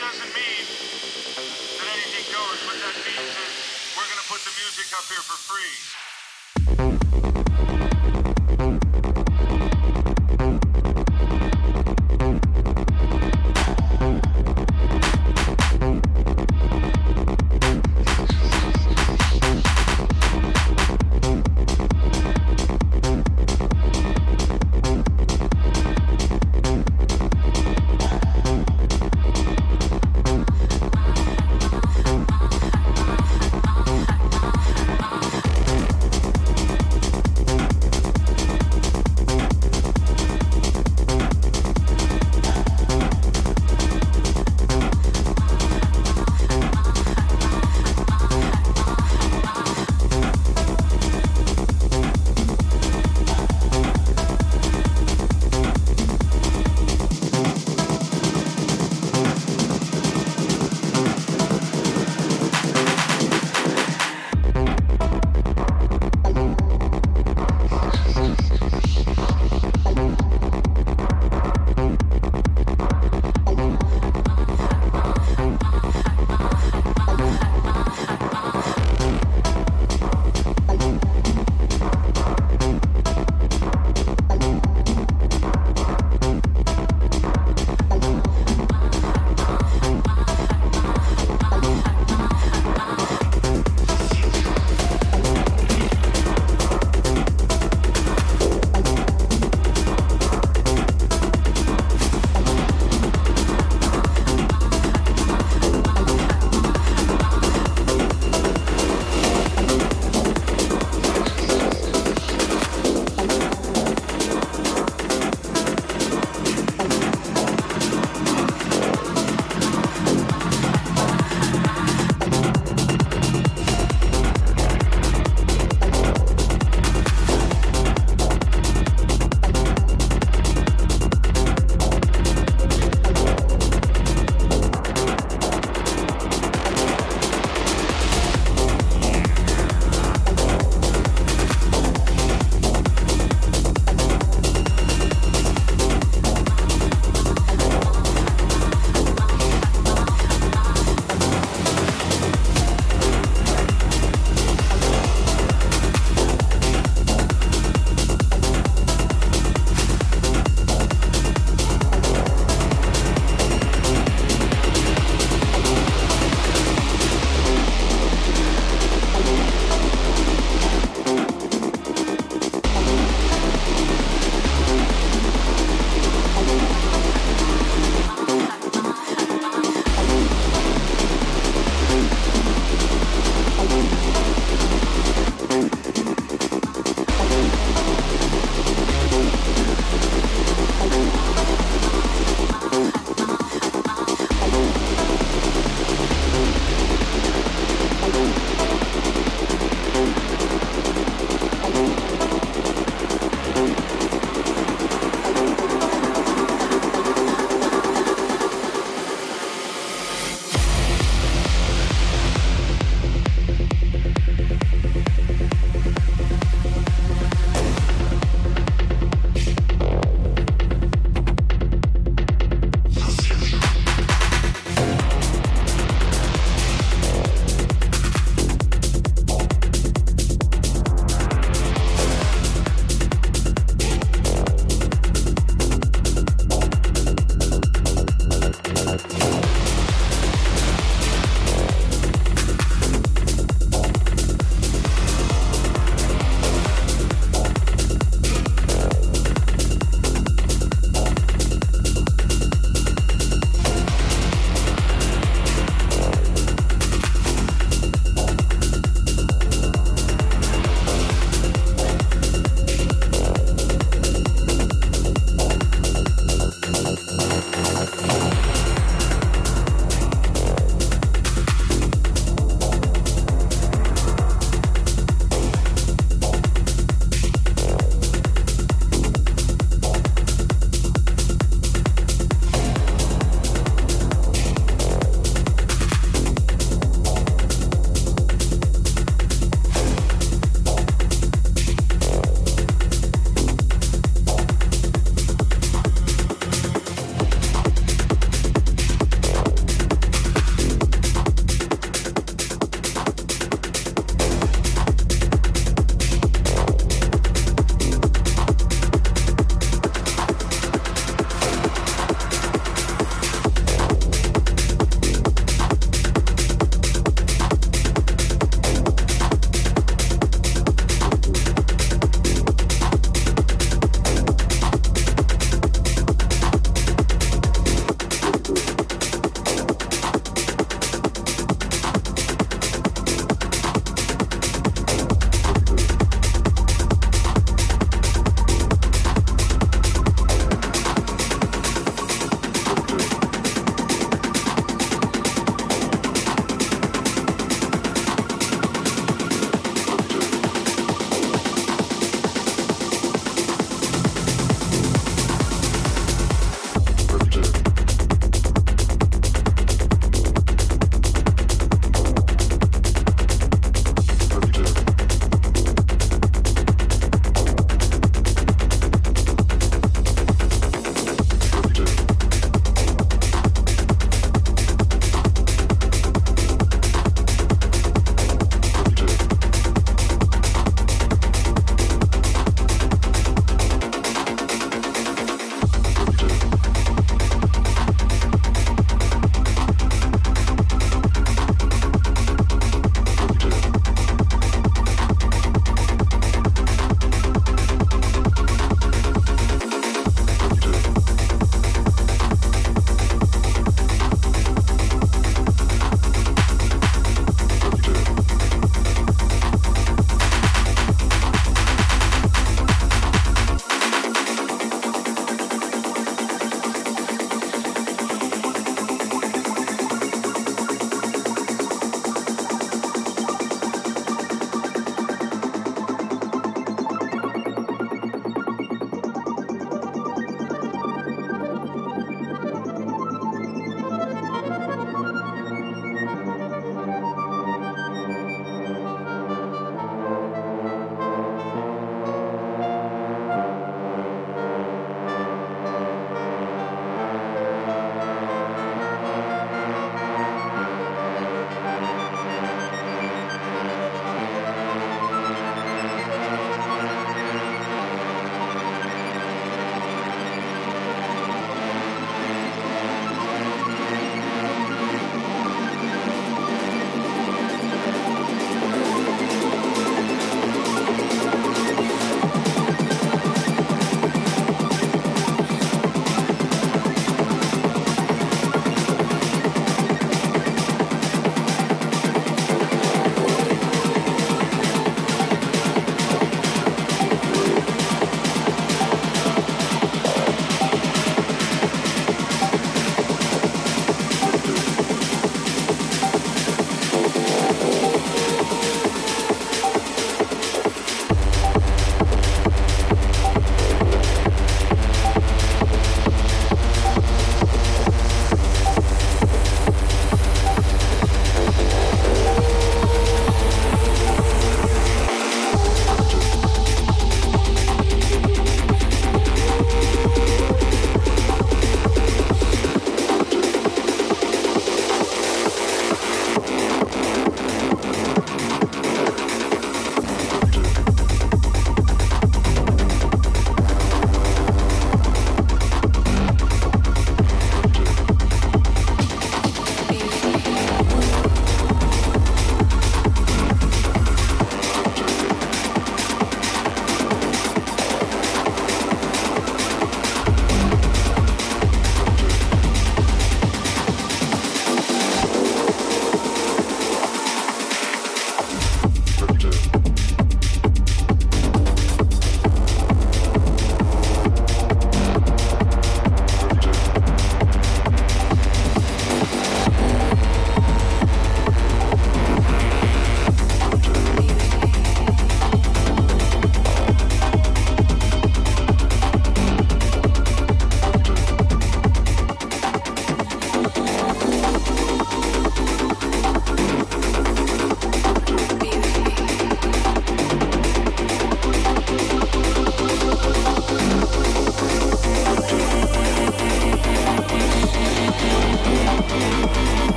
up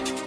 Milligrams.